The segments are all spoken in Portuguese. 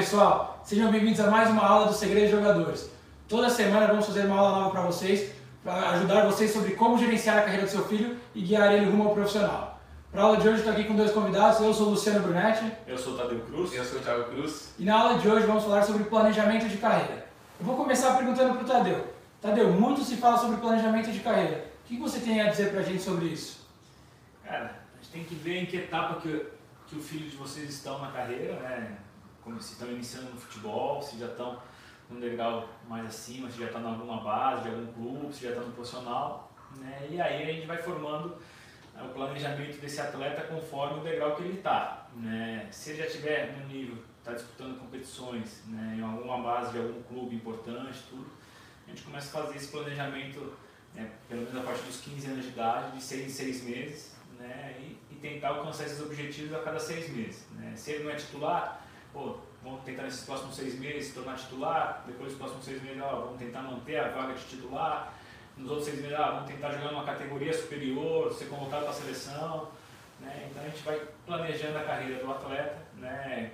pessoal, sejam bem-vindos a mais uma aula do Segredo de Jogadores. Toda semana vamos fazer uma aula nova para vocês, para ajudar vocês sobre como gerenciar a carreira do seu filho e guiar ele rumo ao profissional. Para a aula de hoje estou aqui com dois convidados, eu sou o Luciano Brunetti. Eu sou o Tadeu Cruz. Eu sou o Thiago Cruz. E na aula de hoje vamos falar sobre planejamento de carreira. Eu vou começar perguntando para o Tadeu. Tadeu, muito se fala sobre planejamento de carreira. O que você tem a dizer para a gente sobre isso? Cara, a gente tem que ver em que etapa que, que o filho de vocês estão na carreira, né? Se estão iniciando no futebol, se já estão num degrau mais acima, se já estão em alguma base, de algum clube, se já estão no profissional. Né? E aí a gente vai formando né, o planejamento desse atleta conforme o degrau que ele está. Né? Se ele já estiver no nível, está disputando competições, né? em alguma base de algum clube importante, tudo, a gente começa a fazer esse planejamento, né? pelo menos a partir dos 15 anos de idade, de 6 em 6 meses, né? e, e tentar alcançar esses objetivos a cada 6 meses. Né? Se ele não é titular, pô, vamos tentar nesses próximos 6 meses se tornar titular, depois dos próximos 6 meses, ó, vamos tentar manter a vaga de titular, nos outros 6 meses, ah, vamos tentar jogar numa categoria superior, ser convocado para a seleção. Né? Então a gente vai planejando a carreira do atleta né?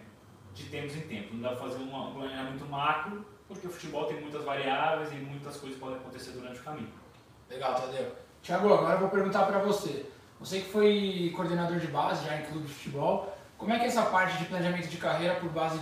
de tempos em tempos. Não dá para fazer um planejamento macro, porque o futebol tem muitas variáveis e muitas coisas podem acontecer durante o caminho. Legal, Tadeu. Tiago, agora eu vou perguntar para você. Você que foi coordenador de base já em clube de futebol, como é que é essa parte de planejamento de carreira por base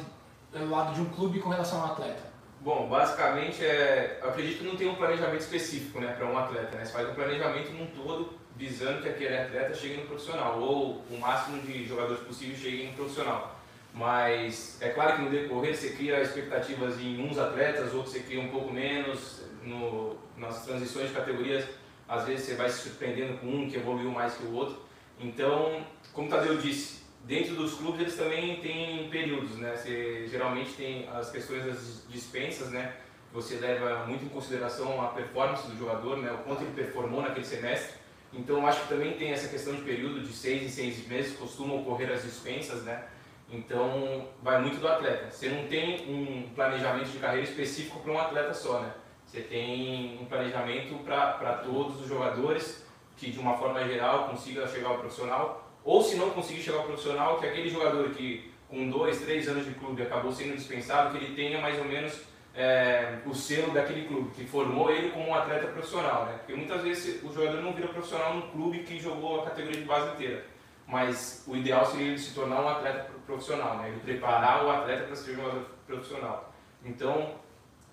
do lado de um clube com relação ao atleta? Bom, basicamente, é, eu acredito que não tem um planejamento específico né, para um atleta. Né? Você faz um planejamento num todo visando que aquele atleta chegue no profissional, ou o máximo de jogadores possível cheguem no profissional. Mas é claro que no decorrer você cria expectativas em uns atletas, outros você cria um pouco menos. No, nas transições de categorias, às vezes você vai se surpreendendo com um que evoluiu mais que o outro. Então, como o Tadeu disse, dentro dos clubes eles também têm períodos, né? Você geralmente tem as questões das dispensas, né? Você leva muito em consideração a performance do jogador, né? O quanto ele performou naquele semestre. Então acho que também tem essa questão de período de seis em seis meses costumam ocorrer as dispensas, né? Então vai muito do atleta. Você não tem um planejamento de carreira específico para um atleta só, né? Você tem um planejamento para todos os jogadores que de uma forma geral consiga chegar ao profissional ou se não conseguir chegar ao profissional, que aquele jogador que com dois, três anos de clube acabou sendo dispensado, que ele tenha mais ou menos é, o selo daquele clube, que formou ele como um atleta profissional. Né? Porque muitas vezes o jogador não vira profissional no clube que jogou a categoria de base inteira. Mas o ideal seria ele se tornar um atleta profissional, né? ele preparar o atleta para ser um jogador profissional. Então,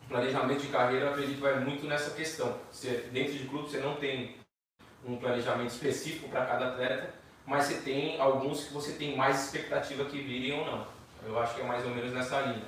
planejamento de carreira, eu acredito, vai muito nessa questão. Você, dentro de clube, você não tem um planejamento específico para cada atleta, mas você tem alguns que você tem mais expectativa que virem ou não. Eu acho que é mais ou menos nessa linha.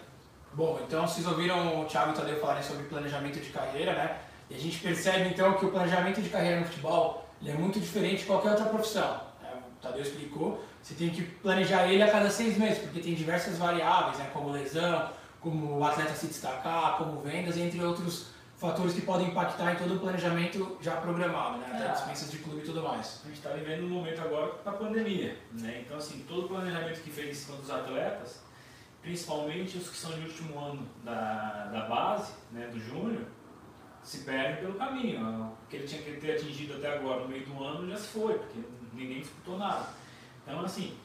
Bom, então vocês ouviram o Thiago e o Tadeu falarem sobre planejamento de carreira, né? E a gente percebe então que o planejamento de carreira no futebol é muito diferente de qualquer outra profissão. Né? O Tadeu explicou, você tem que planejar ele a cada seis meses, porque tem diversas variáveis, né? como lesão, como o atleta se destacar, como vendas, entre outros fatores que podem impactar em todo o planejamento já programado, né? Até é. dispensas de clube e tudo mais. A gente está vivendo um momento agora da pandemia, né? Então, assim, todo o planejamento que fez em cima dos atletas, principalmente os que são de último ano da, da base, né, do júnior, se perdem pelo caminho. O que ele tinha que ter atingido até agora no meio do ano já se foi, porque ninguém disputou nada. Então, assim,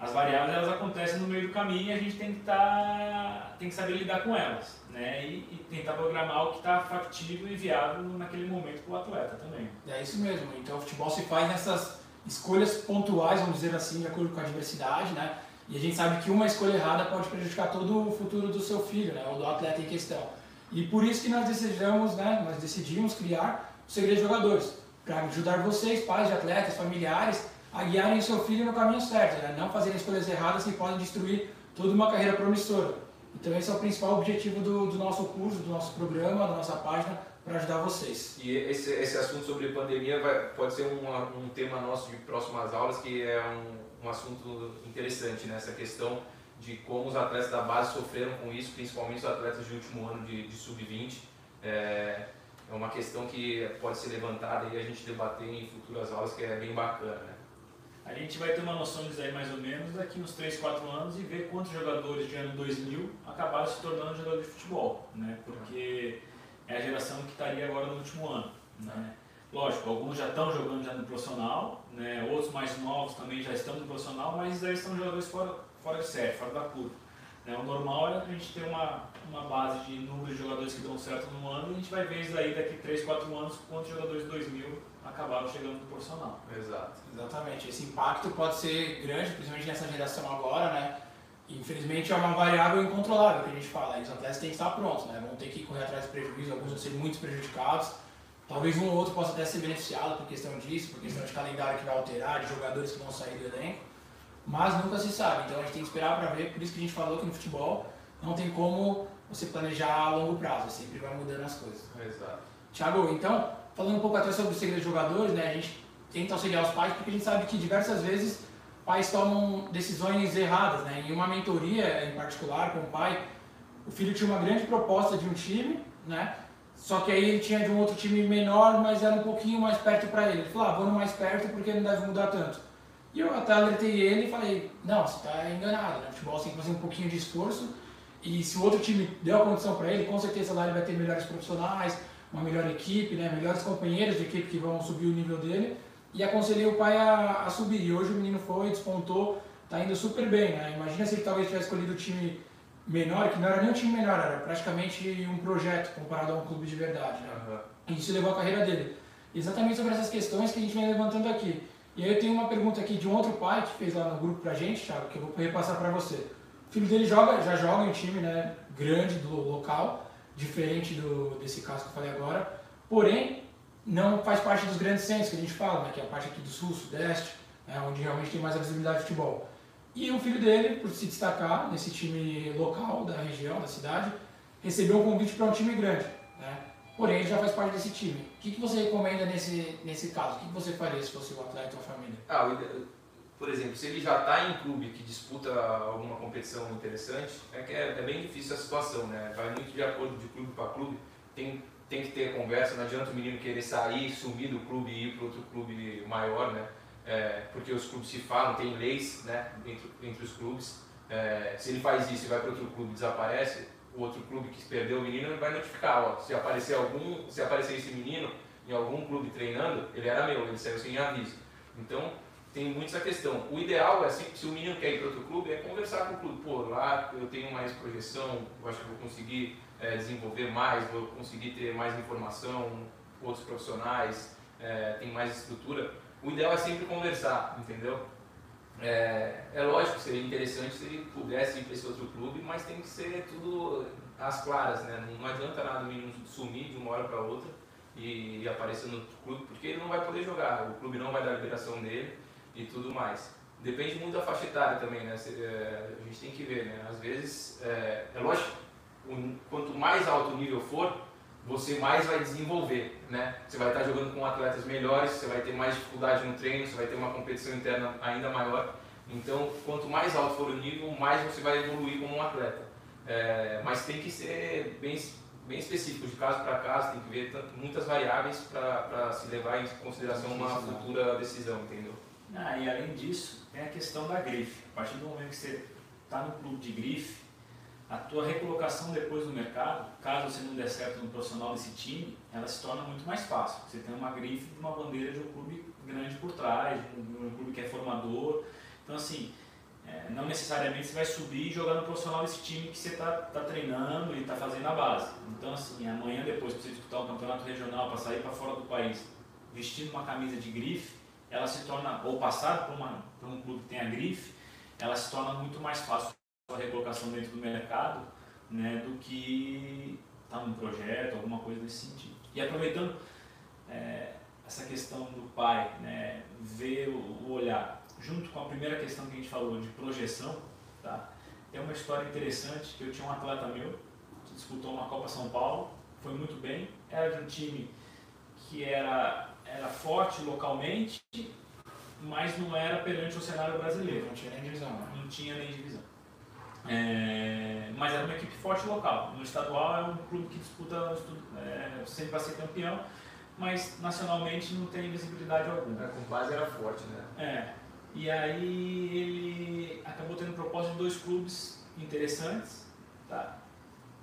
as variáveis elas acontecem no meio do caminho e a gente tem que, tá, tem que saber lidar com elas né? E, e tentar programar o que está factível e viável naquele momento para o atleta também. É isso mesmo. Então o futebol se faz nessas escolhas pontuais, vamos dizer assim, de acordo com a diversidade, né? E a gente sabe que uma escolha errada pode prejudicar todo o futuro do seu filho, né? Ou do atleta em questão. E por isso que nós desejamos, né? Nós decidimos criar o Segredo de Jogadores para ajudar vocês, pais de atletas, familiares, a guiarem seu filho no caminho certo, né? Não fazerem escolhas erradas que podem destruir toda uma carreira promissora. Então esse é o principal objetivo do, do nosso curso, do nosso programa, da nossa página, para ajudar vocês. E esse, esse assunto sobre pandemia vai, pode ser um, um tema nosso de próximas aulas, que é um, um assunto interessante, né? questão de como os atletas da base sofreram com isso, principalmente os atletas de último ano de, de sub-20. É, é uma questão que pode ser levantada e a gente debater em futuras aulas, que é bem bacana. Né? A gente vai ter uma noção disso aí mais ou menos daqui uns 3, 4 anos e ver quantos jogadores de ano 2000 acabaram se tornando jogadores de futebol, né? Porque é a geração que estaria agora no último ano, né? Lógico, alguns já estão jogando já no profissional, né? outros mais novos também já estão no profissional, mas aí são jogadores fora, fora de série, fora da curva. Né? O normal é a gente ter uma, uma base de número de jogadores que dão certo no ano e a gente vai ver isso aí daqui 3, 4 anos, quantos jogadores de 2000 acabaram chegando no profissional. Exato. Exatamente. Esse impacto pode ser grande, principalmente nessa geração agora, né? Infelizmente é uma variável incontrolável que a gente fala. E os atletas têm que estar prontos, né? Vão ter que correr atrás de prejuízo, alguns vão ser muito prejudicados. Talvez um ou outro possa até ser beneficiado por questão disso, por questão de calendário que vai alterar, de jogadores que vão sair do elenco. Mas nunca se sabe, então a gente tem que esperar para ver. Por isso que a gente falou que no futebol não tem como você planejar a longo prazo, sempre vai mudando as coisas. Exato. Tiago, então, falando um pouco até sobre o segredo de jogadores, né? A gente tenta auxiliar os pais porque a gente sabe que diversas vezes pais tomam decisões erradas, né? Em uma mentoria, em particular, com o pai, o filho tinha uma grande proposta de um time, né? Só que aí ele tinha de um outro time menor, mas era um pouquinho mais perto para ele. Ele falou, ah, vou no mais perto porque não deve mudar tanto. E eu até alertei ele e falei, não, você está enganado, né? futebol você tem que fazer um pouquinho de esforço e se o outro time deu a condição para ele, com certeza lá ele vai ter melhores profissionais, uma melhor equipe, né? melhores companheiros de equipe que vão subir o nível dele. E aconselhei o pai a, a subir. E hoje o menino foi, despontou, está indo super bem. Né? Imagina se ele talvez tivesse escolhido o time menor, que não era nem um time menor, era praticamente um projeto comparado a um clube de verdade. Né? Uhum. E isso levou a carreira dele. Exatamente sobre essas questões que a gente vem levantando aqui. E aí eu tenho uma pergunta aqui de um outro pai que fez lá no grupo pra gente, Thiago, que eu vou repassar para você. O filho dele joga, já joga em um time né, grande do local, diferente do, desse caso que eu falei agora, porém não faz parte dos grandes centros que a gente fala, né, que é a parte aqui do sul, sudeste, né, onde realmente tem mais a visibilidade de futebol. E o filho dele, por se destacar nesse time local da região, da cidade, recebeu um convite para um time grande. Né? Porém, ele já faz parte desse time. O que, que você recomenda nesse, nesse caso? O que, que você faria se fosse o atleta ou a família? Ah, por exemplo, se ele já está em clube que disputa alguma competição interessante, é que é, é, bem difícil a situação, né? Vai muito de acordo de clube para clube. Tem, tem que ter conversa, não adianta o menino querer sair, sumir do clube e ir para outro clube maior, né? é, porque os clubes se falam, tem leis né, entre, entre os clubes. É, se ele faz isso e vai para outro clube desaparece, o outro clube que perdeu o menino vai notificar, ó, se aparecer algum, se aparecer esse menino em algum clube treinando, ele era meu, ele saiu sem aviso. Então tem muito essa questão. O ideal é assim, se o menino quer ir para outro clube, é conversar com o clube. Pô, lá eu tenho mais projeção, eu acho que vou conseguir é, desenvolver mais, vou conseguir ter mais informação, outros profissionais, é, tem mais estrutura o ideal é sempre conversar, entendeu? É, é lógico, seria interessante se ele pudesse ir para esse outro clube, mas tem que ser tudo às claras, né? Não adianta nada o menino sumir de uma hora para outra e, e aparecer no outro clube, porque ele não vai poder jogar, o clube não vai dar a liberação dele e tudo mais. Depende muito da faixa etária também, né? É, a gente tem que ver, né? Às vezes, é, é lógico, quanto mais alto o nível for, você mais vai desenvolver, né? Você vai estar jogando com atletas melhores, você vai ter mais dificuldade no treino, você vai ter uma competição interna ainda maior. Então, quanto mais alto for o nível, mais você vai evoluir como um atleta. É, mas tem que ser bem, bem específico, de caso para caso, tem que ver tanto, muitas variáveis para se levar em consideração uma futura decisão, entendeu? Ah, e além disso, tem a questão da grife. A partir do momento que você está no clube de grife, a tua recolocação depois no mercado, caso você não der certo no profissional desse time, ela se torna muito mais fácil. Você tem uma grife de uma bandeira de um clube grande por trás, de um, clube que é formador. Então, assim, é, não necessariamente você vai subir e jogar no profissional desse time que você está tá treinando e está fazendo a base. Então, assim, amanhã depois, para você disputar um campeonato regional, para sair para fora do país, vestindo uma camisa de grife, ela se torna, ou passar por, uma, por um clube que tem a grife, ela se torna muito mais fácil a recolocação dentro do mercado né, do que estar tá num projeto, alguma coisa nesse sentido. E aproveitando é, essa questão do pai, né, ver o, olhar, junto com a primeira questão que a gente falou de projeção, tá? tem uma história interessante que eu tinha um atleta meu que disputou uma Copa São Paulo, foi muito bem, era de um time que era, era forte localmente, mas não era perante o cenário brasileiro. Não tinha nem divisão. Né? Não tinha nem divisão. É, mas era uma equipe forte local. No estadual é um clube que disputa é, sempre para ser campeão, mas nacionalmente não tem visibilidade alguma. É, com base era forte, né? É. E aí ele acabou tendo proposta de dois clubes interessantes. Tá?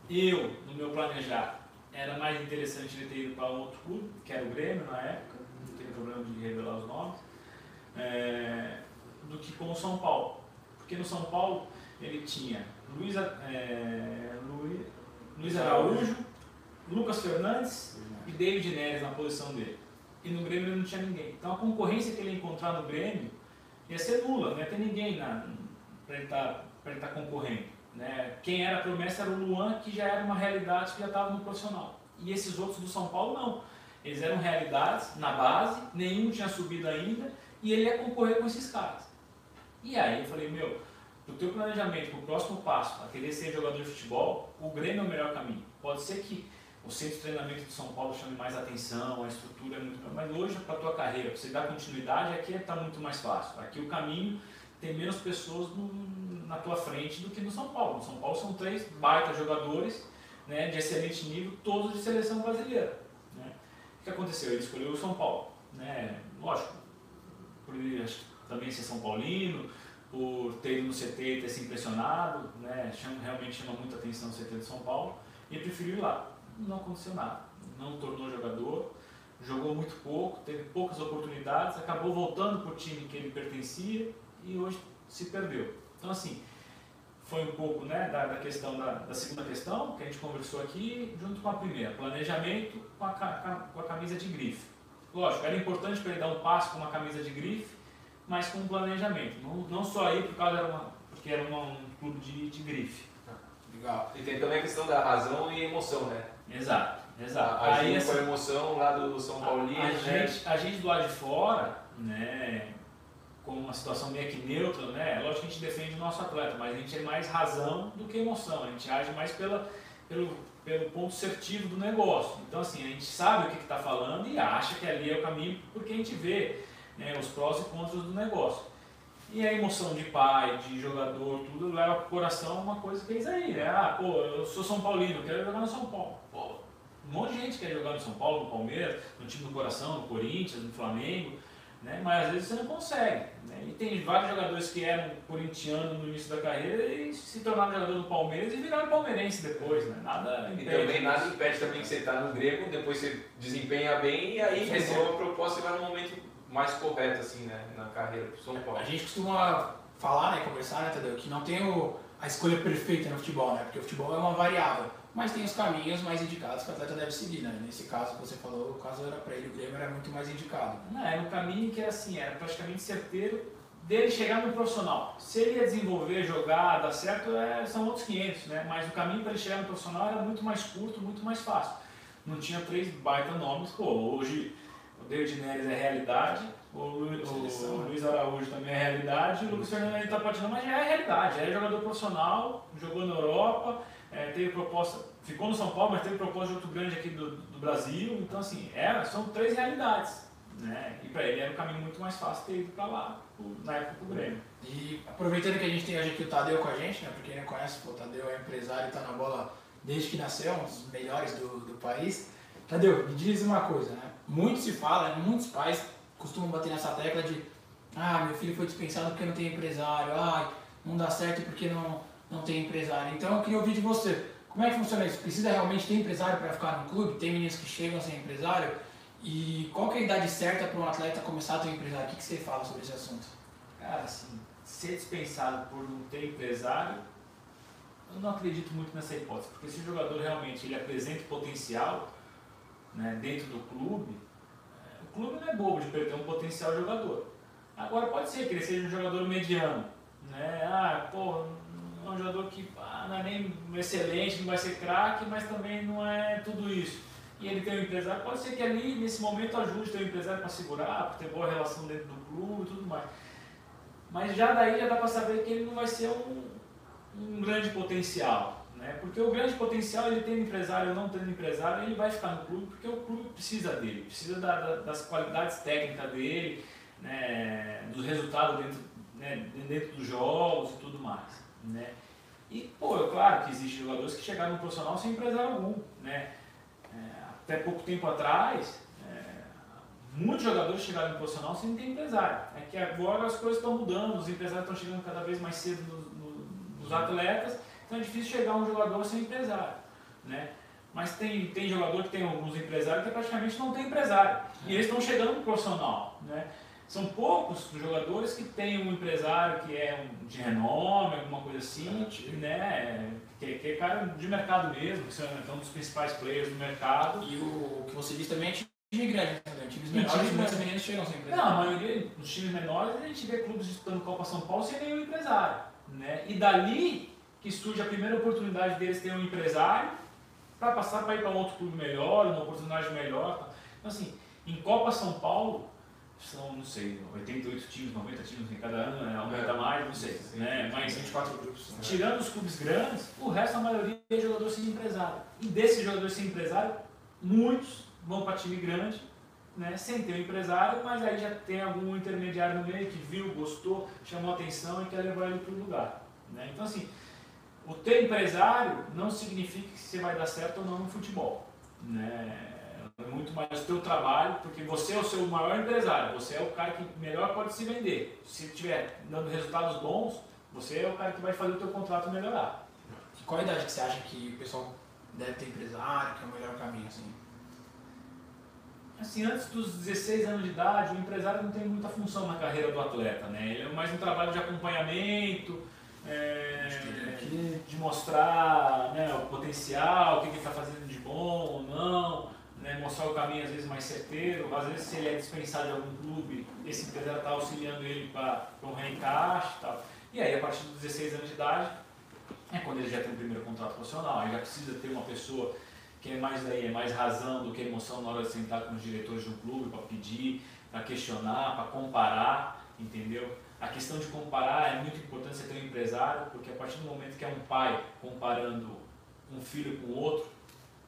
Eu, no meu planejar, era mais interessante ele ter ido para outro clube, que era o Grêmio na época, problema de revelar os nomes, é, do que com o São Paulo. Porque no São Paulo ele tinha Luiz, é, Luiz, Luiz Araújo, Lucas Fernandes e David Neres na posição dele. E no Grêmio ele não tinha ninguém. Então a concorrência que ele ia encontrar no Grêmio ia ser nula, não ia ter ninguém para ele estar tá, tá concorrendo. Né? Quem era promessa era o Luan, que já era uma realidade que já estava no profissional. E esses outros do São Paulo não. Eles eram realidades na base, nenhum tinha subido ainda, e ele ia concorrer com esses caras. E aí eu falei, meu, o teu planejamento, para o próximo passo, a querer ser jogador de futebol, o Grêmio é o melhor caminho. Pode ser que o centro de treinamento de São Paulo chame mais atenção, a estrutura é muito mas hoje para a tua carreira, para você dar continuidade, aqui está muito mais fácil. Aqui o caminho tem menos pessoas no, na tua frente do que no São Paulo. No São Paulo são três baita jogadores né, de excelente nível, todos de seleção brasileira. O que aconteceu? Ele escolheu o São Paulo. Né? Lógico, por ele também ser São Paulino, por ter ido no CT e ter se impressionado, né? chama, realmente chama muita atenção o CT de São Paulo, e preferiu ir lá. Não aconteceu nada. Não tornou jogador, jogou muito pouco, teve poucas oportunidades, acabou voltando para o time que ele pertencia e hoje se perdeu. Então, assim, foi um pouco né, da, da questão da, da, segunda questão que a gente conversou aqui, junto com a primeira, planejamento com a, com a camisa de grife. Lógico, era importante para ele dar um passo com uma camisa de grife, mas com um planejamento. Não, não só aí por causa era uma, porque era uma, um clube de, de grife. Legal. E tem também a questão da razão e emoção, né? Exato, exato. A, aí, com a emoção lá do São Paulo. A, a, né? gente, a gente do lado de fora, né, uma situação meio que neutra, né? É lógico que a gente defende o nosso atleta, mas a gente é mais razão do que emoção. A gente age mais pela, pelo, pelo ponto assertivo do negócio. Então, assim, a gente sabe o que está falando e acha que ali é o caminho porque a gente vê né, os prós e contras do negócio. E a emoção de pai, de jogador, tudo leva para o coração uma coisa que é isso aí, né? Ah, pô, eu sou São Paulino, quero jogar no São Paulo. Pô, um monte de gente quer jogar no São Paulo, no Palmeiras, no time do coração, no Corinthians, no Flamengo né? mas às vezes você não consegue. Né? E tem vários jogadores que eram corintianos no início da carreira e se tornaram jogador do Palmeiras e viraram palmeirense depois. Né? Nada impede. E também nada impede também que você está no grego, depois você desempenha bem e aí recebe uma proposta e vai no momento mais correto assim, né? na carreira do São Paulo. A gente costuma falar, né, conversar, né, Tadeu, que não tem o, a escolha perfeita no futebol, né? porque o futebol é uma variável mas tem os caminhos mais indicados que o atleta deve seguir, né? Nesse caso que você falou, o caso era para ele, o Grêmio era muito mais indicado. Não, era um caminho que era assim, era praticamente certeiro dele chegar no profissional. Se ele ia desenvolver, jogar, dar certo, é, são outros 500, né? Mas o caminho para ele chegar no profissional era muito mais curto, muito mais fácil. Não tinha três baita nomes, pô, hoje o David Neres é realidade, o, Lu, o Luiz Araújo também é realidade, o Lucas Fernandes está patinando, mas já é realidade, já é jogador profissional, jogou na Europa, é, teve proposta, ficou no São Paulo, mas teve proposta de outro grande aqui do, do Brasil. Então, assim, era, são três realidades. Né? E para ele era um caminho muito mais fácil ter ido para lá, na época do Grêmio. E aproveitando que a gente tem hoje aqui o Tadeu com a gente, né? Pra quem não conhece, pô, o Tadeu é empresário está na bola desde que nasceu, um dos melhores do, do país. Tadeu, me diz uma coisa, né? Muito se fala, né? muitos pais costumam bater nessa tecla de ah, meu filho foi dispensado porque não tem empresário, ah, não dá certo porque não, não tem empresário. Então eu queria ouvir de você, como é que funciona isso? Precisa realmente ter empresário para ficar no clube? Tem meninos que chegam sem empresário? E qual é a idade certa para um atleta começar a ter um empresário? O que, que você fala sobre esse assunto? Cara, assim, ser dispensado por não ter empresário, eu não acredito muito nessa hipótese, porque se o jogador realmente ele apresenta potencial né, dentro do clube, é, o clube não é bobo de perder um potencial jogador. Agora pode ser que ele seja um jogador mediano, né? Ah, pô, é um jogador que ah, não é nem excelente, não vai ser craque, mas também não é tudo isso. E ele tem um empresário, pode ser que ali, nesse momento, ajude ter um empresário para segurar, para ter boa relação dentro do clube e tudo mais. Mas já daí já dá para saber que ele não vai ser um, um grande potencial. Né? Porque o grande potencial, ele tendo empresário ou não tendo empresário, ele vai ficar no clube porque o clube precisa dele, precisa da, da, das qualidades técnicas dele, né? do resultado dentro, né? dentro dos jogos e tudo mais. Né? E, pô, é claro que existem jogadores que chegaram no profissional sem empresário algum. Né? É, até pouco tempo atrás, é, muitos jogadores chegaram no profissional sem ter empresário. É que agora as coisas estão mudando, os empresários estão chegando cada vez mais cedo nos, nos atletas, então é difícil chegar um jogador sem empresário. Né? Mas tem, tem jogador que tem alguns empresários que praticamente não tem empresário. E eles estão chegando no profissional. Né? São poucos os jogadores que têm um empresário que é um, de renome, alguma coisa assim, né? Que, que é cara de mercado mesmo, que são então, um dos principais players do mercado. E o, que você disse também é time grande, né? Times menores, muitos meninos chegam sem empresário. Não, a maioria dos times menores a gente vê clubes disputando Copa São Paulo sem nenhum empresário. Né? E dali que surge a primeira oportunidade deles ter um empresário para passar para ir para um outro clube melhor, uma oportunidade melhor. Então, assim, em Copa São Paulo, são, não sei, 88 times, 90 times em cada ano, né? aumenta é. mais, não sei. Né? Mas 24 grupos. Né? Tirando os clubes grandes, o resto, a maioria é jogador sem empresário. E desses jogadores sem empresário, muitos vão para time grande, né? sem ter um empresário, mas aí já tem algum intermediário no meio que viu, gostou, chamou atenção e quer levar ele para o lugar. Né? Então, assim, o ter empresário não significa que você vai dar certo ou não no futebol. Né? É muito mais o teu trabalho, porque você é o seu maior empresário, você é o cara que melhor pode se vender. Se estiver dando resultados bons, você é o cara que vai fazer o teu contrato melhorar. E qual a idade que você acha que o pessoal deve ter empresário, que é o melhor caminho? Assim? assim, antes dos 16 anos de idade, o empresário não tem muita função na carreira do atleta, né? Ele é mais um trabalho de acompanhamento, é, de mostrar né, o potencial, o que ele está fazendo de bom ou não, né, mostrar o caminho às vezes mais certeiro, às vezes se ele é dispensado de algum clube, esse empresário está auxiliando ele para um reencaixe e tal. E aí, a partir dos 16 anos de idade, é quando ele já tem o primeiro contrato profissional, aí já precisa ter uma pessoa que é mais daí, é mais razão do que emoção na hora de sentar com os diretores do clube para pedir, para questionar, para comparar, entendeu? A questão de comparar é muito importante você ter um empresário, porque a partir do momento que é um pai comparando um filho com outro,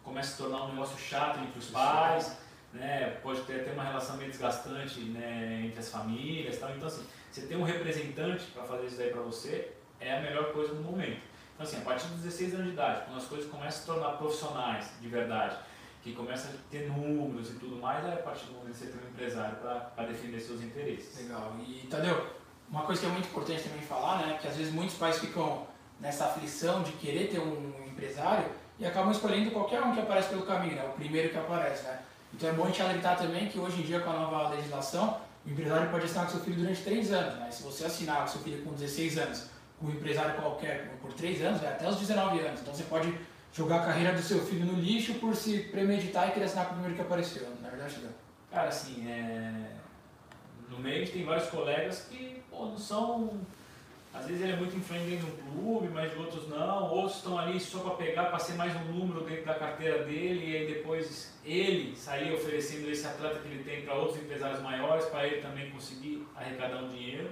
começa a se tornar um negócio chato entre os pais, né? pode ter até uma relação meio desgastante né? entre as famílias. Tal. Então, assim, você ter um representante para fazer isso aí para você é a melhor coisa no momento. Então, assim, a partir dos 16 anos de idade, quando as coisas começam a se tornar profissionais de verdade, que começa a ter números e tudo mais, é a partir do momento que você tem um empresário para defender seus interesses. Legal. E, Tadeu, uma coisa que é muito importante também falar, né, que às vezes muitos pais ficam nessa aflição de querer ter um empresário e acabam escolhendo qualquer um que aparece pelo caminho, né, o primeiro que aparece, né. Então é bom a gente alertar também que hoje em dia com a nova legislação, o empresário pode assinar com seu filho durante 3 anos, né, se você assinar com seu filho com 16 anos, com um empresário qualquer por 3 anos, vai até os 19 anos, então você pode jogar a carreira do seu filho no lixo por se premeditar e querer assinar com o primeiro que apareceu, na verdade, não. Cara, assim, é no meio tem vários colegas que pô, não são. Às vezes ele é muito influente dentro de um clube, mas outros não. Outros estão ali só para pegar, para ser mais um número dentro da carteira dele e aí depois ele sair oferecendo esse atleta que ele tem para outros empresários maiores, para ele também conseguir arrecadar um dinheiro,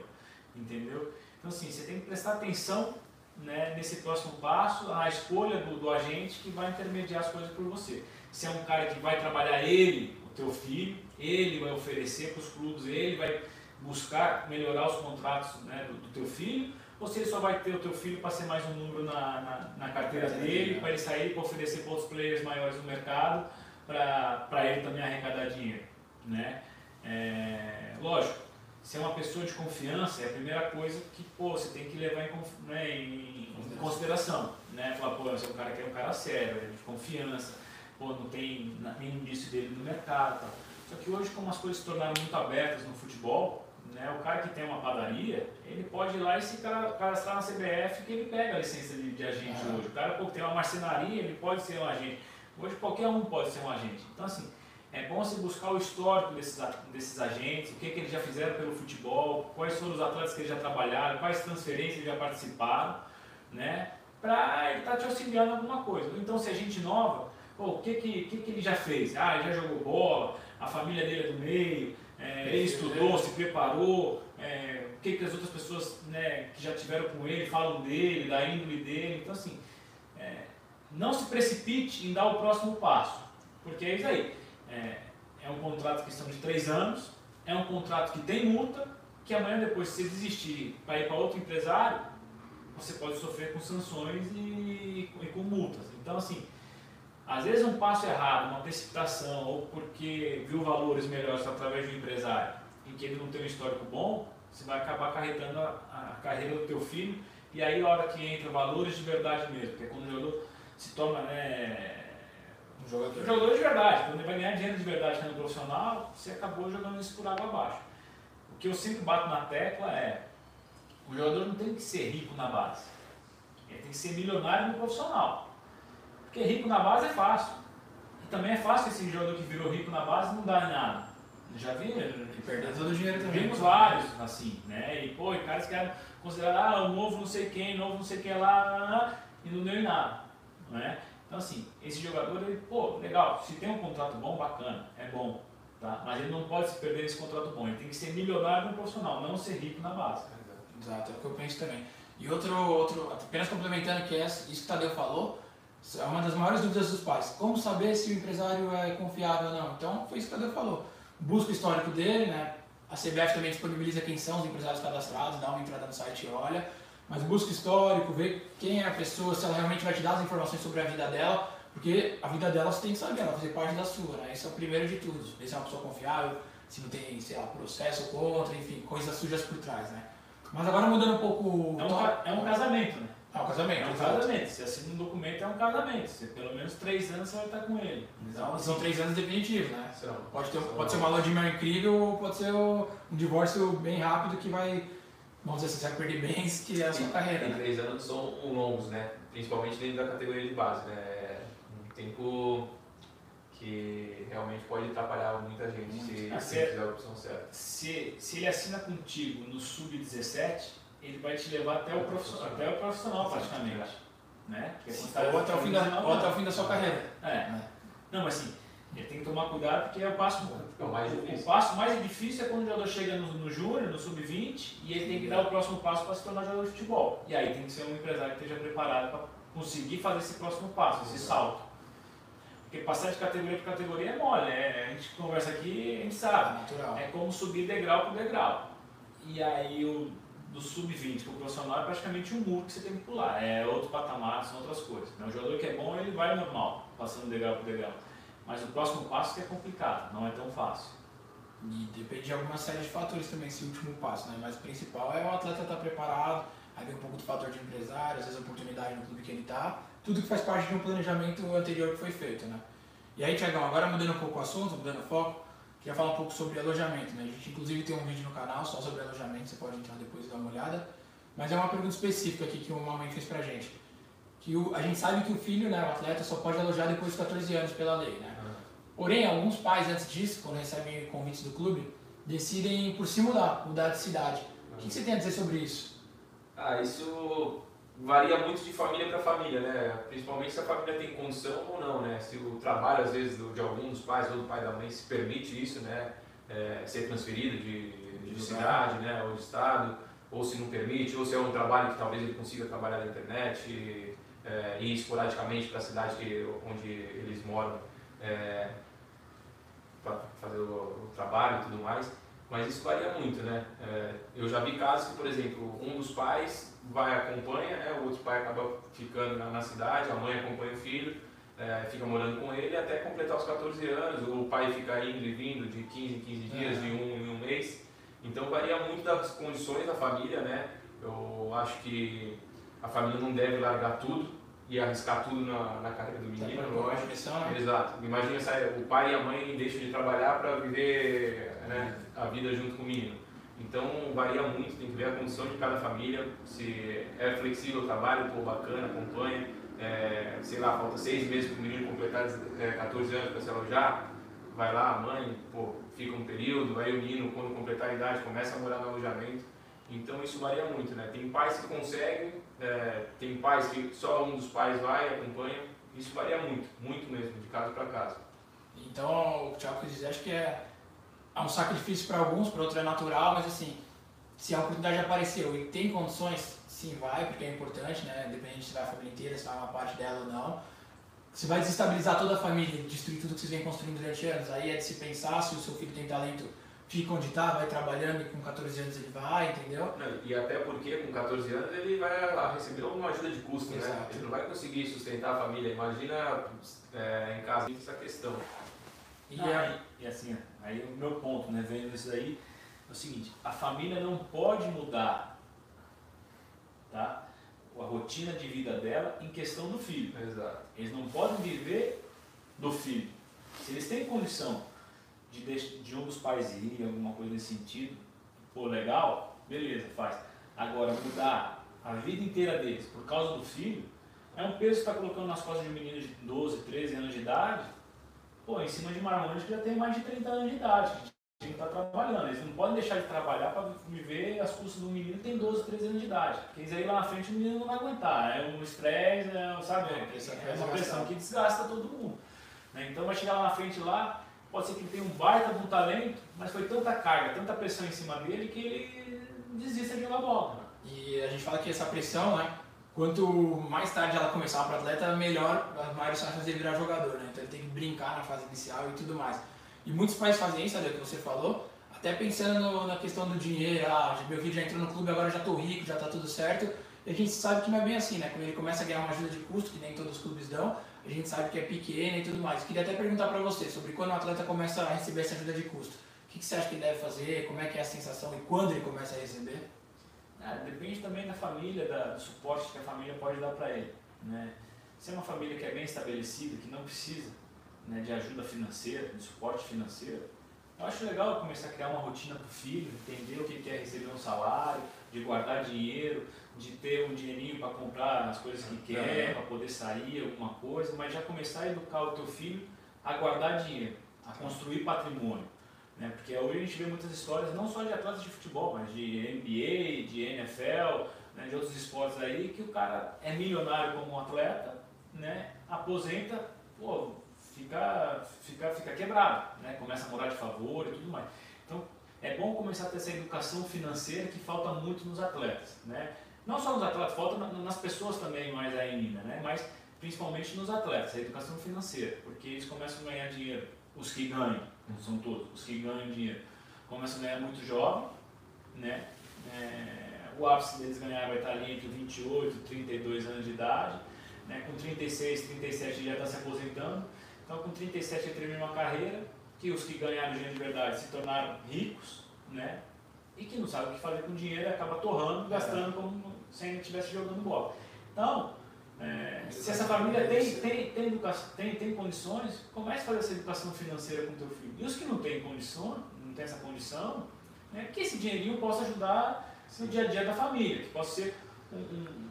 entendeu? Então, assim, você tem que prestar atenção né, nesse próximo passo, na escolha do, do agente que vai intermediar as coisas por você. Se é um cara que vai trabalhar ele, o teu filho, ele vai oferecer para os clubes, ele vai buscar melhorar os contratos né, do, do, teu filho, ou se ele só vai ter o teu filho para ser mais um número na, na, na carteira dele, para ele sair para oferecer para outros players maiores no mercado, para ele também arrecadar dinheiro. Né? É, lógico, se é uma pessoa de confiança, é a primeira coisa que pô, você tem que levar em, né, em, em consideração. Né? Falar, pô, você é um cara que é um cara sério, é de confiança, pô, não tem nenhum indício dele no mercado. Tal. Só que hoje, como as coisas se tornaram muito abertas no futebol, né, o cara que tem uma padaria, ele pode ir lá e se cadastrar na CBF que ele pega a licença de, de agente hoje. O cara que tem uma marcenaria, ele pode ser um agente. Hoje qualquer um pode ser um agente. Então assim, é bom você buscar o histórico desses, desses agentes, o que, que eles já fizeram pelo futebol, quais foram os atletas que eles já trabalharam, quais transferências eles já participaram, né? Para ele estar tá te auxiliando em alguma coisa. Então se é gente nova, o que, que, que, que ele já fez? Ah, ele já jogou bola, a família dele é do meio, é, ele estudou, se preparou, é, o que, que as outras pessoas né, que já tiveram com ele falam dele, da índole dele. Então, assim, é, não se precipite em dar o próximo passo, porque é isso aí. É, é um contrato que são de três anos, é um contrato que tem multa, que amanhã depois, se você desistir para ir para outro empresário, você pode sofrer com sanções e, e com multas. Então, assim, às vezes um passo errado, uma precipitação, ou porque viu valores melhores através de um empresário, em que ele não tem um histórico bom, você vai acabar acarretando a, a carreira do teu filho, e aí a hora que entra valores de verdade mesmo, que é quando o jogador se torna né, um, jogador. um jogador de verdade, quando ele vai ganhar dinheiro de verdade no profissional, você acabou jogando isso por água abaixo. O que eu sempre bato na tecla é o jogador não tem que ser rico na base. Ele tem que ser milionário no profissional. Porque rico na base é fácil. E também é fácil esse jogador que virou rico na base não dar em nada. Já vi, perder todo o dinheiro também. vimos vários assim, né? E pô, e caras que eram considerados, ah, o novo não sei quem, novo não sei quem lá, lá, e não deu em nada. Não é? Então assim, esse jogador, ele, pô, legal, se tem um contrato bom, bacana, é bom. Tá? Mas ele não pode se perder esse contrato bom, ele tem que ser milionário no profissional, não ser rico na base. Exato, é o que eu penso também. E outro, outro apenas complementando que é isso que o Tadeu falou, é uma das maiores dúvidas dos pais. Como saber se o empresário é confiável ou não? Então, foi isso que o Tadeu falou. Busca o histórico dele, né? A CBF também disponibiliza quem são os empresários cadastrados, dá uma entrada no site e olha. Mas busca histórico, vê quem é a pessoa, se ela realmente vai te dar as informações sobre a vida dela, porque a vida dela você tem que saber, ela vai fazer parte da sua, né? Esse é o primeiro de tudo. Ver se é uma pessoa confiável, se não tem, sei lá, processo contra, enfim, coisas sujas por trás, né? Mas agora mudando um pouco. É um, é um casamento, né? É um casamento. É um exato. casamento. Se assina um documento, é um casamento. Você, pelo menos três anos você vai estar com ele. Então, são três anos definitivos, né? São. Pode, ter, São- pode ser uma lua de mel incrível ou pode ser um divórcio bem rápido que vai, vamos dizer assim, você vai perder bens que é a sua carreira. Tem Né? três anos são longos, né? Principalmente dentro da categoria de base, né? É um tempo que realmente pode atrapalhar muita gente se, Ah, se fizer a opção certa. Se, se ele assina contigo no sub-17, ele vai te levar até o profissional, até o profissional praticamente. Né? É Ou até, o fim da, 19 ou até o fim da sua carreira. É. né? Não, mas assim, ele tem que tomar cuidado porque é o passo, É o mais o difícil. passo mais difícil é quando o jogador chega no, no júnior, no sub-20, e ele tem que dar o próximo passo para se tornar jogador de futebol. E aí tem que ser um empresário que esteja preparado para conseguir fazer esse próximo passo, esse salto. Porque passar de categoria para categoria é mole, né? A gente conversa aqui, a gente sabe. Natural. É como subir degrau por degrau. E aí o do sub-20 para o profissional é praticamente um muro que você tem que pular. É outro patamar, são outras coisas. Né? O jogador que é bom, ele vai normal, passando degrau por degrau. Mas o próximo passo que é complicado, não é tão fácil. E depende de alguma série de fatores também, esse último passo, né? Mas o principal é o atleta estar preparado, aí vem um pouco do fator de empresário, às vezes a oportunidade no clube que ele está, tudo que faz parte de um planejamento anterior que foi feito, né? E aí, Tiagão, agora mudando um pouco o assunto, mudando o foco, queria falar um pouco sobre alojamento, né? A gente inclusive tem um vídeo no canal só sobre alojamento, você pode entrar depois e dar uma olhada. Mas é uma pergunta específica aqui que uma mãe fez pra gente. Que o, a gente sabe que o filho, né, o atleta, só pode alojar depois dos 14 anos pela lei, né? Porém, alguns pais, antes disso, quando recebem convites do clube, decidem por se mudar, mudar de cidade. O que que você tem a dizer sobre isso? Ah, isso varia muito de família para família, né? Principalmente se a família tem condição ou não, né? Se o trabalho, às vezes, do- de algum dos pais ou do pai da mãe se permite isso, né? É, ser transferido de, de De cidade, né? Ou de estado, ou se não permite, ou se é um trabalho que talvez ele consiga trabalhar na internet, é, ir esporadicamente para a cidade que, onde eles moram é, para fazer o, o trabalho e tudo mais. Mas isso varia muito, né? É, eu já vi casos que, por exemplo, um dos pais vai acompanha, né? o outro pai acaba ficando na, na cidade, a mãe acompanha o filho, é, fica morando com ele até completar os 14 anos, o pai fica indo e vindo de 15 em 15 dias, É. de um em um mês. Então varia muito das condições da família, né? Eu acho que a família não deve largar tudo e arriscar tudo na, na carreira do Tá menino, lógico. direção, né? Exato. Imagina o pai e a mãe deixam de trabalhar para viver né, a vida junto com o menino. Então varia muito, tem que ver a condição de cada família, se é flexível o trabalho, pô, bacana, acompanha. É, sei lá, falta seis meses para o menino completar é, 14 anos para se alojar, vai lá, a mãe, pô, fica um período, aí o menino, quando completar a idade, começa a morar no alojamento. Então isso varia muito, né? Tem pais que conseguem, é, tem pais que só um dos pais vai, acompanha. Isso varia muito, muito mesmo, de casa para casa. Então, o Thiago quis dizer, acho que é, é um sacrifício para alguns, para outros é natural, mas assim, se a oportunidade apareceu e tem condições, sim, vai, porque é importante, né? Independente se vai a família inteira, se vai uma parte dela ou não. Se vai desestabilizar toda a família, destruir tudo que vocês vêm construindo durante anos, aí é de se pensar se o seu filho tem talento, fica onde está, vai trabalhando e com 14 anos ele vai, entendeu? Não, E até porque com 14 anos ele vai receber uma ajuda de custo, né? Exato. Ele não vai conseguir sustentar a família. Imagina é, em casa essa questão. E Ah, é, e, assim, aí o meu ponto, né, vendo isso aí, é o seguinte, a família não pode mudar tá, a rotina de vida dela em questão do filho. Exato. Eles não podem viver do filho. Se eles têm condição de, deix- de um dos pais ir, alguma coisa nesse sentido, pô, legal, beleza, faz. Agora, mudar a vida inteira deles por causa do filho, é um peso que está colocando nas costas de um menino de 12, 13 anos de idade, pô, em cima de marmanjos que já tem mais de 30 anos de idade, que está trabalhando. Eles não podem deixar de trabalhar para viver as custas do menino que tem 12, 13 anos de idade. Porque isso aí lá na frente o menino não vai aguentar. É um estresse, é, sabe? É, é uma pressão que desgasta todo mundo. Né? Então vai chegar lá na frente lá, pode ser que ele tenha um baita de um talento, mas foi tanta carga, tanta pressão em cima dele que ele desista de jogar bola. E a gente fala que essa pressão, né? Quanto mais tarde ela começar para atleta, melhor, maiores chances de virar jogador, né? Então ele tem que brincar na fase inicial e tudo mais. E muitos pais fazem isso, olha que você falou, até pensando na questão do dinheiro, ah, meu filho já entrou no clube, agora já estou rico, já está tudo certo. E a gente sabe que não é bem assim, né? Quando ele começa a ganhar uma ajuda de custo, que nem todos os clubes dão, a gente sabe que é pequena e tudo mais. Queria até perguntar para você sobre quando o atleta começa a receber essa ajuda de custo. O que você acha que ele deve fazer? Como é que é a sensação e quando ele começa a receber? Ah, depende também da família, da, do suporte que a família pode dar para ele. Né? Se é uma família que é bem estabelecida, que não precisa né, de ajuda financeira, de suporte financeiro, eu acho legal começar a criar uma rotina para o filho, entender o que é receber um salário, de guardar dinheiro, de ter um dinheirinho para comprar as coisas que quer, para poder sair, alguma coisa, mas já começar a educar o teu filho a guardar dinheiro, a construir patrimônio. Né? Porque hoje a gente vê muitas histórias, não só de atletas de futebol, mas de NBA, de NFL, né, de outros esportes aí, que o cara é milionário como um atleta, né, aposenta, pô, fica, fica, fica quebrado, né? começa a morar de favor e tudo mais. Então, é bom começar a ter essa educação financeira que falta muito nos atletas. Né? Não só nos atletas, falta nas pessoas também mais ainda, né? mas principalmente nos atletas, a educação financeira, porque eles começam a ganhar dinheiro, os que ganham, não são todos, os que ganham dinheiro, começam a ganhar muito jovem, né? É, o ápice deles ganhar vai estar ali entre 28 e 32 anos de idade, né? com 36, 37 já está se aposentando, então com 37 ele termina uma carreira, que os que ganharam dinheiro de verdade se tornaram ricos, né? e que não sabe o que fazer com o dinheiro acaba torrando, gastando como se ainda estivesse jogando bola. Então, é, se essa família tem, tem, tem, educação, tem, tem condições, comece a fazer essa educação financeira com o teu filho. E os que não têm condição, não têm essa condição, né, que esse dinheirinho possa ajudar no dia a dia da família, que possa ser um, um,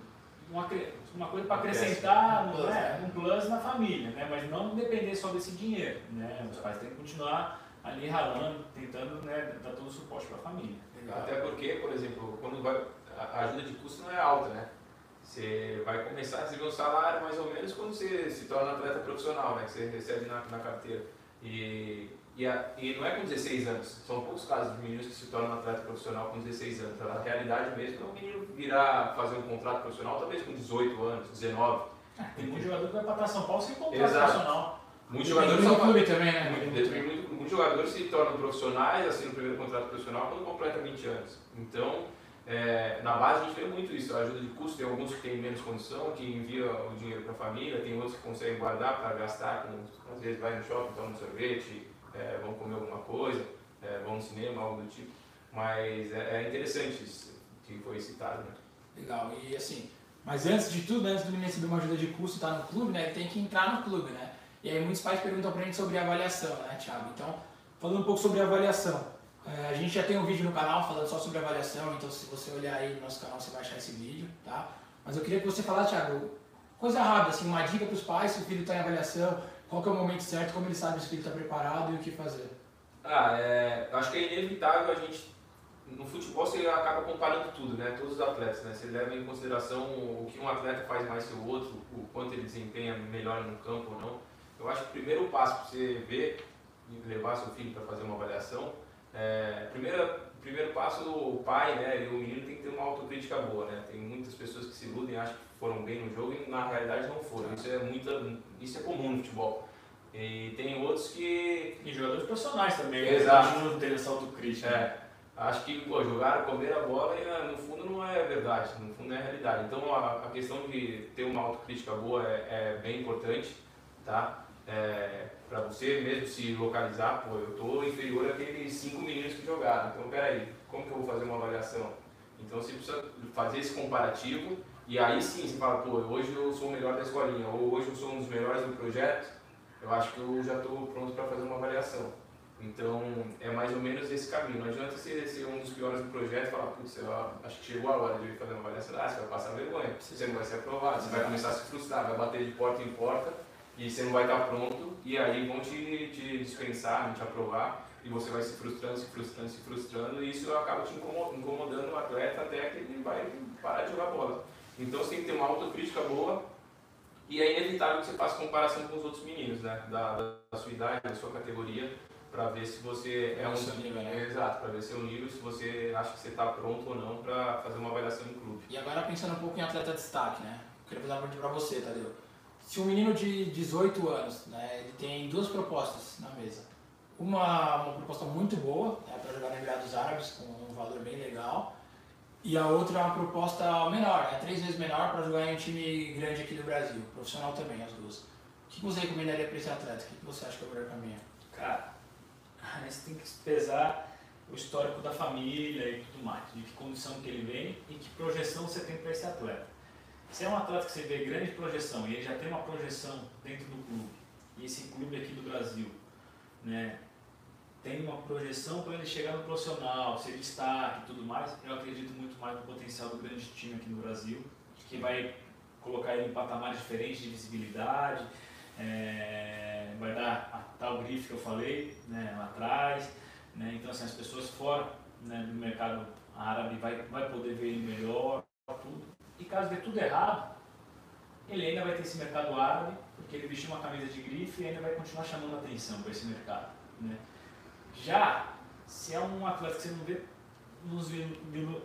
uma, uma coisa para acrescentar um plus, né, um plus na família, né, mas não depender só desse dinheiro. Né, os pais têm que continuar ali ralando, tentando né, dar todo o suporte para a família. Até porque, por exemplo, quando vai, a ajuda de custo não é alta, né? Você vai começar a receber um salário mais ou menos quando você se torna atleta profissional, né? Que você recebe na, na carteira. E, e, a, e, não é com 16 anos. São poucos casos de meninos que se tornam atleta profissional com 16 anos. A realidade mesmo é o menino virar, fazer um contrato profissional talvez com 18 anos, 19. É, tem muito jogador que vai para São Paulo sem contrato Exato. profissional. Muitos jogadores no clube também, né? Muito, muito, muitos jogadores se tornam profissionais, assim, no primeiro contrato profissional, quando completa 20 anos. Então, é, na base a gente vê muito isso, a ajuda de custo, tem alguns que têm menos condição, que envia o dinheiro para a família, tem outros que conseguem guardar para gastar, às vezes vai no shopping, toma um sorvete, é, vão comer alguma coisa, é, vão no cinema, algo do tipo. Mas é, é interessante isso que foi citado, né? Legal, e assim, mas antes de tudo, antes do menino receber uma ajuda de custo e estar tá no clube, né, tem que entrar no clube, né? E aí muitos pais perguntam pra gente sobre avaliação, né, Thiago? Então, falando um pouco sobre avaliação. É, a gente já tem um vídeo no canal falando só sobre avaliação, então se você olhar aí no nosso canal você vai achar esse vídeo, tá? Mas eu queria que você falasse, Thiago, coisa rápida, assim, uma dica para os pais se o filho está em avaliação, qual que é o momento certo, como ele sabe se o filho está preparado e o que fazer. Ah, é, acho que é inevitável a gente, no futebol você acaba comparando tudo, né? Todos os atletas, né? Você leva em consideração o que um atleta faz mais que o outro, o quanto ele desempenha melhor no campo ou não. Eu acho que o primeiro passo para você ver e levar seu filho para fazer uma avaliação é, primeiro, primeiro passo, o pai né, e o menino tem que ter uma autocrítica boa. Né? Tem muitas pessoas que se iludem, acham que foram bem no jogo e na realidade não foram. Isso é, muita, isso é comum no futebol. E tem outros que. E jogadores profissionais também, né? Exato. não ter essa autocrítica. É. Acho que pô, jogaram, comeram a bola e ah, no fundo não é verdade, no fundo é realidade. Então a, a questão de ter uma autocrítica boa é, é bem importante, tá? É, para você mesmo se localizar, pô, eu estou inferior àqueles cinco meninos que jogaram, então peraí, como que eu vou fazer uma avaliação? Então você precisa fazer esse comparativo e aí sim você fala, pô, hoje eu sou o melhor da escolinha, ou hoje eu sou um dos melhores do projeto, eu acho que eu já estou pronto para fazer uma avaliação. Então, é mais ou menos esse caminho. Não adianta você ser um dos piores do projeto e falar, putz, acho que chegou a hora de fazer uma avaliação. Ah, você vai passar vergonha, você não vai ser aprovado, você vai começar a se frustrar, vai bater de porta em porta e você não vai estar pronto e aí vão te, te dispensar, não te aprovar e você vai se frustrando, se frustrando, se frustrando e isso acaba te incomodando o atleta até que ele vai parar de jogar bola. Então você tem que ter uma autocrítica boa e é inevitável que você faça comparação com os outros meninos, né? Da, da sua idade, da sua categoria, para ver se você é, é um nível, né? Exato, para ver seu nível, se você acha que você está pronto ou não para fazer uma avaliação em clube. E agora pensando um pouco em atleta de destaque, né? queria fazer uma pergunta para você, Tadeu. Se um menino de 18 anos, né, ele tem duas propostas na mesa. Uma, uma proposta muito boa né, para jogar na Emirados Árabes, com um valor bem legal, e a outra é uma proposta menor, né, três vezes menor para jogar em um time grande aqui do Brasil, profissional também, as duas. O que você recomendaria para esse atleta? O que você acha que é o melhor caminho? Cara, você tem que pesar o histórico da família e tudo mais, de que condição que ele vem e que projeção você tem para esse atleta. Se é um atleta que você vê grande projeção e ele já tem uma projeção dentro do clube, e esse clube aqui do Brasil, né, tem uma projeção para ele chegar no profissional, ser destaque e tudo mais, eu acredito muito mais no potencial do grande time aqui no Brasil, que vai colocar ele em patamares diferentes de visibilidade, é, vai dar a tal grife que eu falei né, lá atrás, né, então assim, as pessoas fora né, do mercado árabe vai, vai poder ver ele melhor, tudo. E caso dê tudo errado, ele ainda vai ter esse mercado árabe, porque ele vestiu uma camisa de grife e ainda vai continuar chamando atenção para esse mercado. Né? Já, se é um atleta que você não vê, nos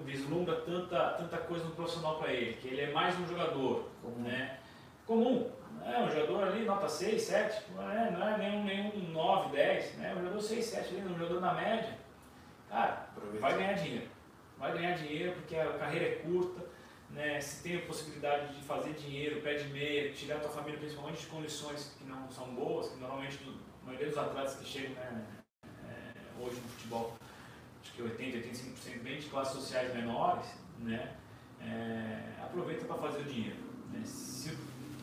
vislumbra tanta, tanta coisa no profissional para ele, que ele é mais um jogador comum, né? comum. É um jogador ali, nota 6, 7, não é, não é nenhum, nenhum 9, 10, né? um jogador 6, 7 ali, um jogador na média. Cara, vai ganhar dinheiro. Vai ganhar dinheiro porque a carreira é curta, né? se tem a possibilidade de fazer dinheiro, pé de meia, tirar a tua família principalmente de condições que não são boas, que normalmente a maioria dos atletas que chegam né, hoje no futebol, acho que 80, 85% bem de classes sociais menores, né? É, aproveita para fazer o dinheiro. Né? Se,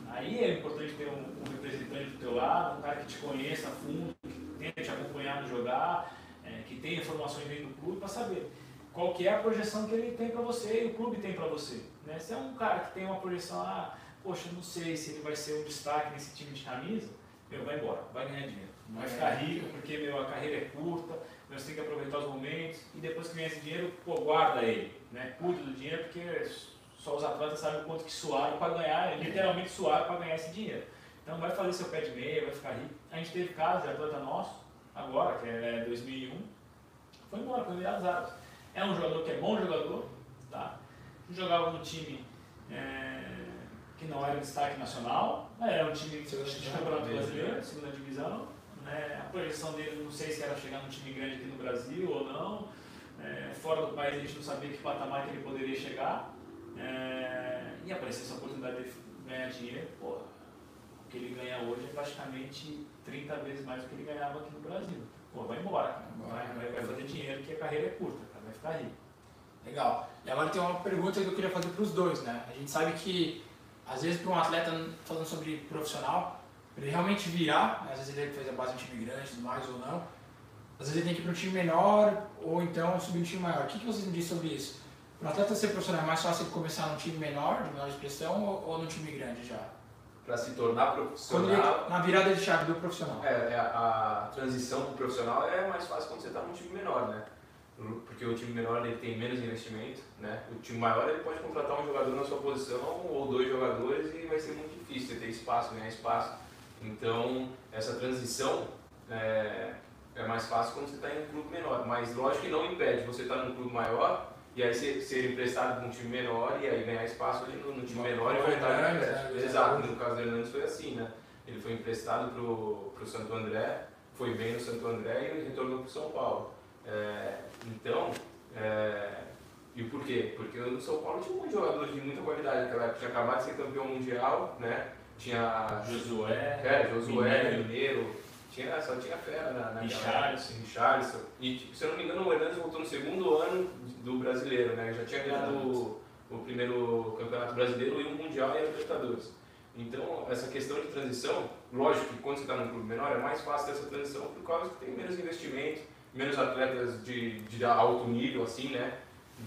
aí é importante ter um, um, representante do teu lado, um cara que te conheça a fundo, que tenha te acompanhado jogar, é, que tenha informações dentro do clube para saber qual que é a projeção que ele tem para você e o clube tem para você. Né? Se é um cara que tem uma projeção, ah, poxa, não sei se ele vai ser um destaque nesse time de camisa, meu, vai embora, vai ganhar dinheiro vai ficar rico porque meu, a carreira é curta, você tem que aproveitar os momentos e depois que vem esse dinheiro, pô, guarda ele, né? cuide do dinheiro porque só os atletas sabem o quanto que suaram para ganhar, literalmente suaram para ganhar esse dinheiro. Então vai fazer seu pé de meia, vai ficar rico. A gente teve caso de atleta nosso, agora, que é 2001, foi embora para o Emirados Árabes. É um jogador que é bom jogador, tá? jogava no time é, que não era destaque nacional, era um time de campeonato brasileiro, segunda divisão, né? A projeção dele, não sei se era chegar num time grande aqui no Brasil ou não. É, fora do país a gente não sabia que patamar que ele poderia chegar. É, e apareceu essa oportunidade de ganhar dinheiro, pô, o que ele ganha hoje é praticamente 30 vezes mais do que ele ganhava aqui no Brasil. Pô, vai embora, Vai, vai, fazer dinheiro que a carreira é curta, vai ficar rico. Legal. E agora tem uma pergunta que eu queria fazer para os dois, né? A gente sabe que, às vezes, para um atleta, falando sobre profissional, para ele realmente virar, né? às vezes ele fez a base em time grande, tudo mais ou não, às vezes ele tem que ir para um time menor ou então subir um time maior. O que, que vocês me dizem sobre isso? Para o atleta ser profissional, é mais fácil ele começar num time menor, de menor expressão, ou, ou num time grande já? Para se tornar profissional. Ele, na virada de chave do profissional. É, é a, a transição para o profissional é mais fácil quando você está num time menor, né? Porque o time menor ele tem menos investimento, né? O time maior ele pode contratar um jogador na sua posição ou dois jogadores e vai ser muito difícil você ter espaço, ganhar espaço. Então, essa transição é, é mais fácil quando você está em um clube menor. Mas lógico que não impede você estar tá num clube maior e aí ser, ser emprestado para um time menor e aí ganhar espaço ali no, no time menor e voltar no Exato, no caso do Hernandes foi assim, né? Ele foi emprestado para o Santo André, foi bem no Santo André e retornou para o São Paulo. É, então, é, e por quê? Porque o São Paulo tinha muitos jogadores de muita qualidade naquela época, tinha acabado de ser campeão mundial, né? Tinha Josué, é, Josué Mineiro, Mineiro tinha, só tinha fera na, na Richarlison. Richarlison. E, tipo, se eu não me engano, o Hernandes voltou no segundo ano do brasileiro, né? Já tinha ganhado o, o, primeiro campeonato brasileiro e o Mundial e a Libertadores. Então, essa questão de transição, lógico que quando você está num clube menor é mais fácil essa transição por causa que tem menos investimento, menos atletas de, de alto nível, assim, né?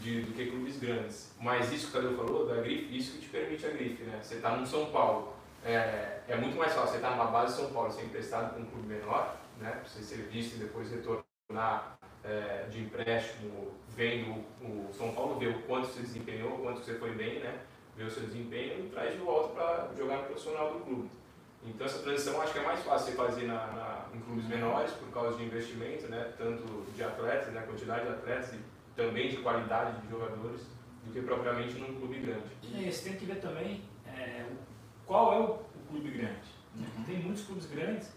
De, do que clubes grandes. Mas isso que o Cadê falou, da grife, isso que te permite a grife, né? Você está no São Paulo, é, é muito mais fácil você estar tá numa base de São Paulo, ser emprestado para um clube menor, né? Para você ser visto e depois retornar é, de empréstimo, vendo o São Paulo, ver o quanto você desempenhou, o quanto você foi bem, né? Ver o seu desempenho e traz de volta para jogar no profissional do clube. Então essa transição acho que é mais fácil você fazer na, na, em clubes menores por causa de investimento, né? Tanto de atletas, né? quantidade de atletas e também de qualidade de jogadores, do que propriamente num clube grande. E você tem que ver também é, qual é o, o clube grande. Uhum. Tem muitos clubes grandes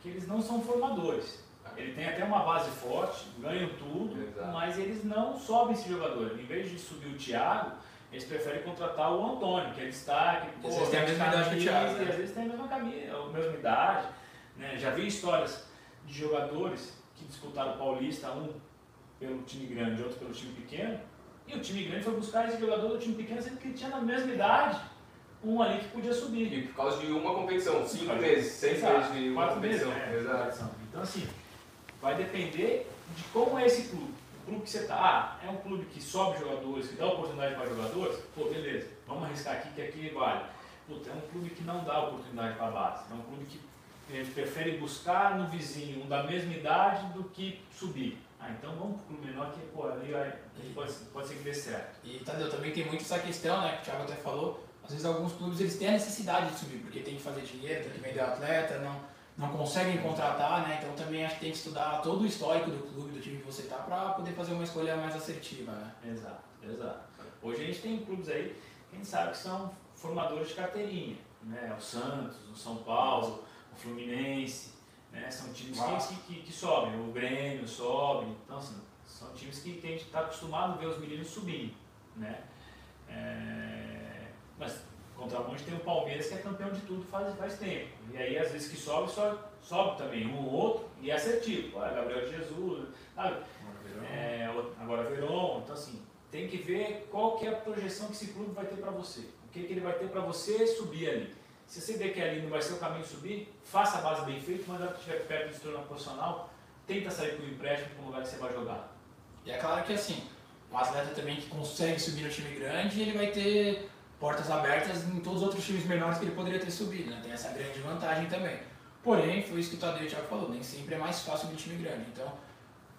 que eles não são formadores. Ele tem até uma base forte, ganham tudo, Exato. mas eles não sobem esse jogador. Em vez de subir o Thiago, eles preferem contratar o Antônio, que é destaque. Pô, às vezes tem a mesma idade que o Thiago. Né? Às vezes tem a mesma, camisa, a mesma idade. Né? Já vi histórias de jogadores que disputaram o Paulista, um pelo time grande, outro pelo time pequeno, e o time grande foi buscar esse jogador do time pequeno, sendo que ele tinha na mesma idade um ali que podia subir. E por causa de uma competição, cinco meses, seis meses de uma quatro competição. Meses, né? Exato. Então assim, vai depender de como é esse clube. Clube que você está, ah, é um clube que sobe jogadores, que dá oportunidade para jogadores, pô, beleza, vamos arriscar aqui que aqui vale. Puta, é um clube que não dá oportunidade para a base, é um clube que prefere buscar no vizinho um da mesma idade do que subir. Ah, então vamos para o clube menor que pô, ali vai, pode, pode ser que dê certo. E Tadeu, também tem muito essa questão, né, que o Thiago até falou, às vezes alguns clubes eles têm a necessidade de subir, porque tem que fazer dinheiro, tem que vender atleta, não, não conseguem contratar, né? Então também acho que tem que estudar todo o histórico do clube, do time que você está, para poder fazer uma escolha mais assertiva, né? Exato, exato. Hoje a gente tem clubes aí, quem sabe que são formadores de carteirinha, né? O Santos, o São Paulo, o Fluminense, né? São times que, que, que, sobem, o Grêmio sobe, então assim, são times que a gente está acostumado a ver os meninos subindo, né? É... Mas contraponto tem o Palmeiras que é campeão de tudo faz, faz tempo. E aí às vezes que sobe, sobe, sobe também um ou outro e é assertivo. Olha, Gabriel Jesus, sabe? É, agora Verón, então assim, tem que ver qual que é a projeção que esse clube vai ter para você. O que, que ele vai ter para você subir ali. Se você vê que ali não vai ser o caminho subir, faça a base bem feita, mas hora que estiver perto se tornar profissional, tenta sair com o empréstimo para o lugar que você vai jogar. E é claro que assim, um atleta também que consegue subir no time grande, ele vai ter portas abertas em todos os outros times menores que ele poderia ter subido, né? Tem essa grande vantagem também. Porém, foi isso que o Tadeu Thiago falou, nem sempre é mais fácil um time grande. Então,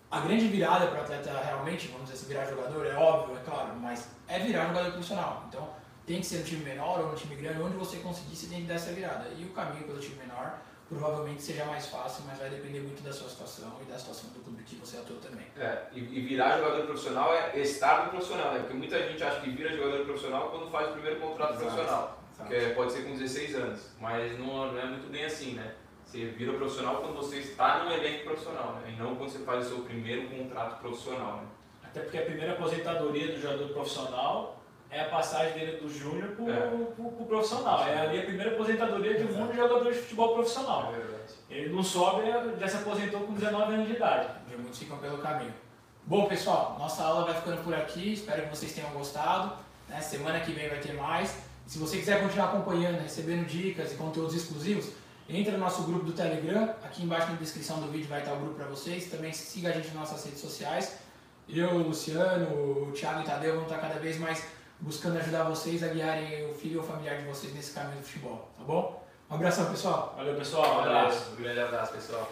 a grande virada para o atleta realmente, vamos dizer assim, virar jogador, é óbvio, é claro, mas é virar jogador profissional. Então, tem que ser um time menor ou um time grande, onde você conseguir, você tem que dar essa virada. E o caminho pelo time menor provavelmente seja mais fácil, mas vai depender muito da sua situação e da situação do clube que você atua também. É, e, e virar jogador profissional é estar no profissional, né? Porque muita gente acha que vira jogador profissional quando faz o primeiro contrato Exato. profissional, Exato. que é, pode ser com 16 anos, mas não, não é muito bem assim, né? Você vira profissional quando você está no elenco profissional, né? E não quando você faz o seu primeiro contrato profissional, né? Até porque a primeira aposentadoria do jogador profissional é a passagem dele do júnior para o é. profissional. É ali a primeira aposentadoria de um monte de jogador de futebol profissional. É ele não sobe, já se aposentou com 19 anos de idade. E muitos ficam pelo caminho. Bom, pessoal, nossa aula vai ficando por aqui. Espero que vocês tenham gostado. Né? Semana que vem vai ter mais. Se você quiser continuar acompanhando, recebendo dicas e conteúdos exclusivos, entre no nosso grupo do Telegram. Aqui embaixo na descrição do vídeo vai estar o grupo para vocês. Também siga a gente nas nossas redes sociais. Eu, o Luciano, o Thiago e o Tadeu vão estar cada vez mais buscando ajudar vocês a guiarem o filho ou familiar de vocês nesse caminho do futebol, tá bom? Um abração, pessoal. Valeu, pessoal. Um abraço. Um grande abraço, pessoal.